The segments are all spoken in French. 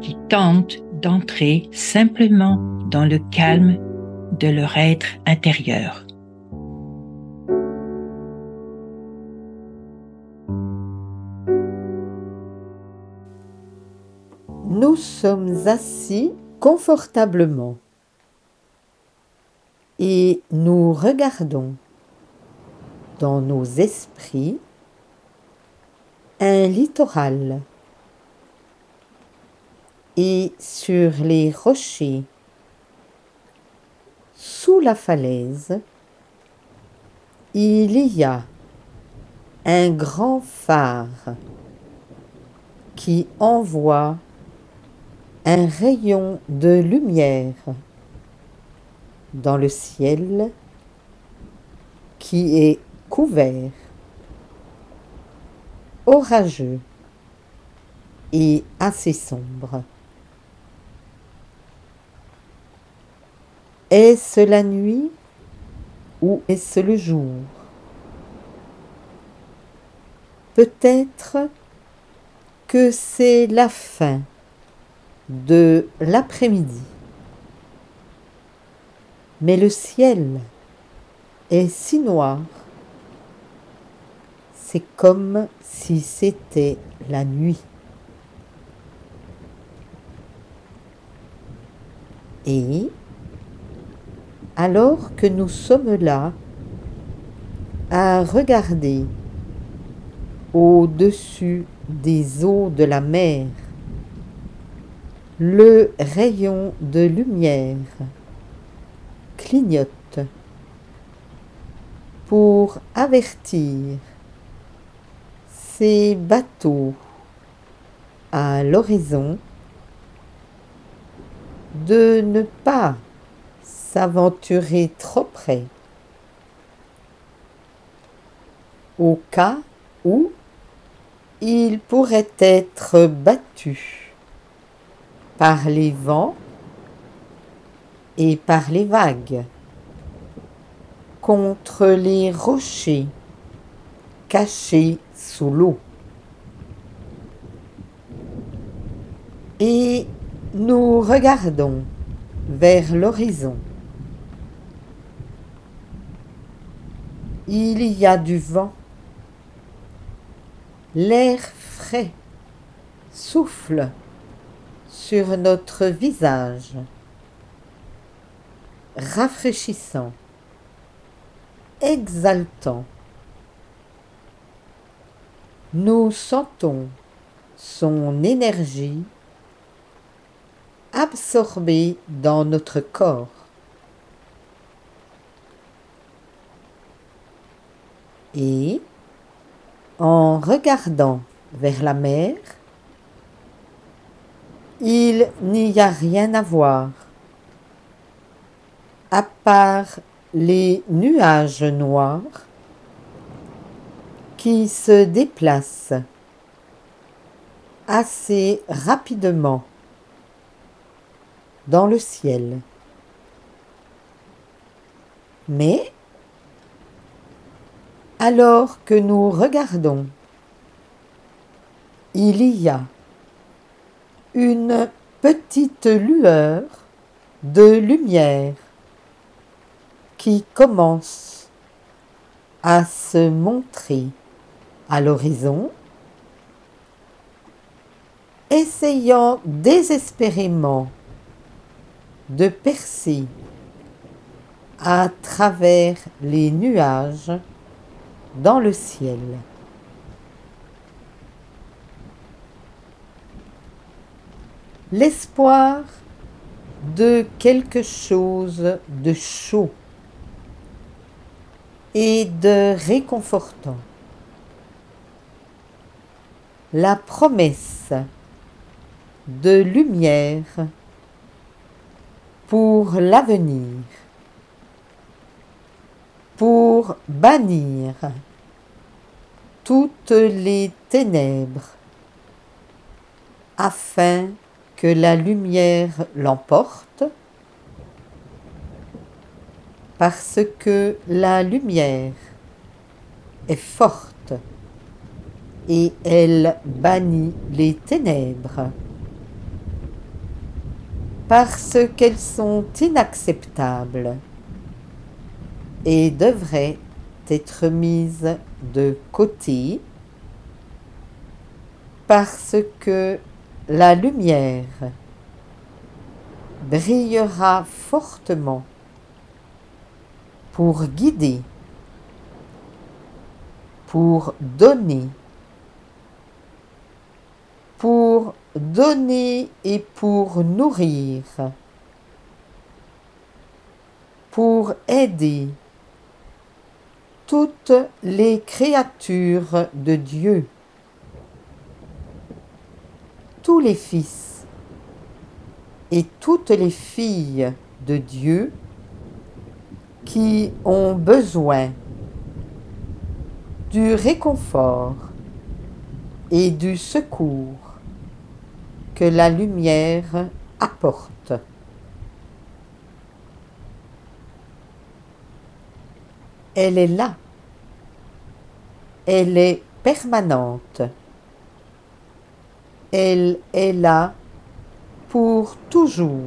qui tentent d'entrer simplement dans le calme de leur être intérieur. Nous sommes assis confortablement et nous regardons dans nos esprits un littoral et sur les rochers sous la falaise il y a un grand phare qui envoie un rayon de lumière dans le ciel qui est couvert, orageux et assez sombre. Est-ce la nuit ou est-ce le jour? Peut-être que c'est la fin de l'après-midi. Mais le ciel est si noir, c'est comme si c'était la nuit. Et alors que nous sommes là à regarder au-dessus des eaux de la mer le rayon de lumière clignote pour avertir ces bateaux à l'horizon de ne pas s'aventurer trop près au cas où il pourrait être battu par les vents et par les vagues, contre les rochers cachés sous l'eau. Et nous regardons vers l'horizon. Il y a du vent. L'air frais souffle sur notre visage, rafraîchissant, exaltant. Nous sentons son énergie absorbée dans notre corps. Et en regardant vers la mer, il n'y a rien à voir, à part les nuages noirs qui se déplacent assez rapidement dans le ciel. Mais, alors que nous regardons, il y a une petite lueur de lumière qui commence à se montrer à l'horizon, essayant désespérément de percer à travers les nuages dans le ciel. l'espoir de quelque chose de chaud et de réconfortant. La promesse de lumière pour l'avenir, bannir toutes les ténèbres, afin que la lumière l'emporte, parce que la lumière est forte et elle bannit les ténèbres parce qu'elles sont inacceptables et devraient être mises de côté parce que la lumière brillera fortement pour guider, pour donner, pour donner et pour nourrir, pour aider toutes les créatures de Dieu, tous les fils et toutes les filles de Dieu qui ont besoin du réconfort et du secours que la lumière apporte. Elle est là. Elle est permanente. Elle est là pour toujours,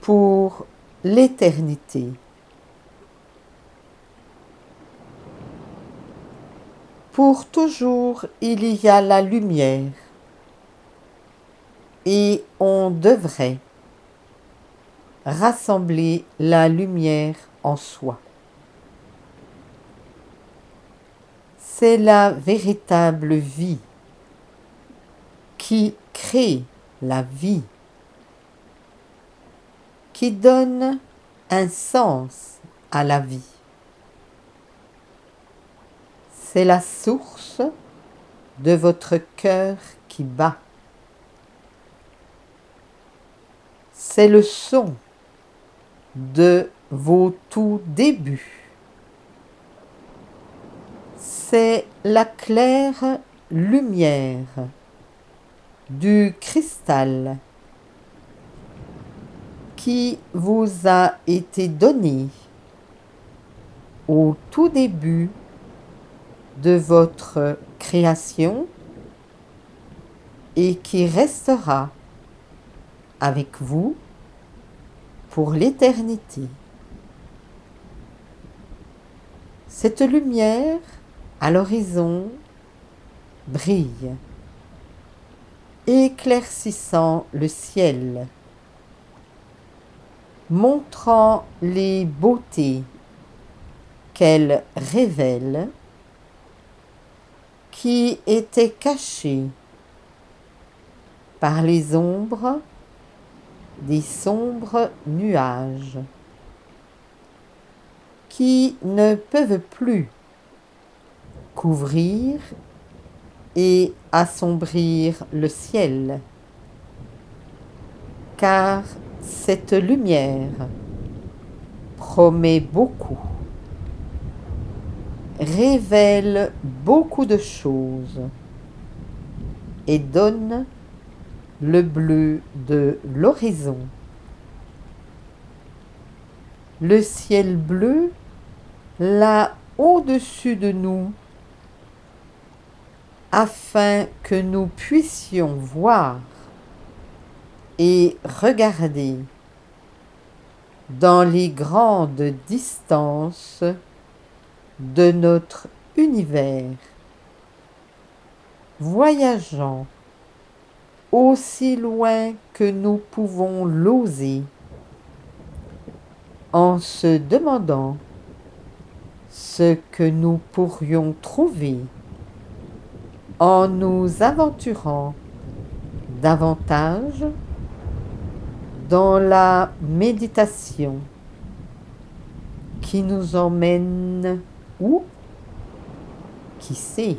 pour l'éternité. Pour toujours, il y a la lumière et on devrait rassembler la lumière soi. C'est la véritable vie qui crée la vie, qui donne un sens à la vie. C'est la source de votre cœur qui bat. C'est le son de vos tout débuts. C'est la claire lumière du cristal qui vous a été donnée au tout début de votre création et qui restera avec vous pour l'éternité. Cette lumière à l'horizon brille, éclaircissant le ciel, montrant les beautés qu'elle révèle qui étaient cachées par les ombres des sombres nuages qui ne peuvent plus couvrir et assombrir le ciel, car cette lumière promet beaucoup, révèle beaucoup de choses et donne le bleu de l'horizon. Le ciel bleu, là au-dessus de nous, afin que nous puissions voir et regarder dans les grandes distances de notre univers, voyageant aussi loin que nous pouvons l'oser, en se demandant ce que nous pourrions trouver en nous aventurant davantage dans la méditation qui nous emmène où? Qui sait?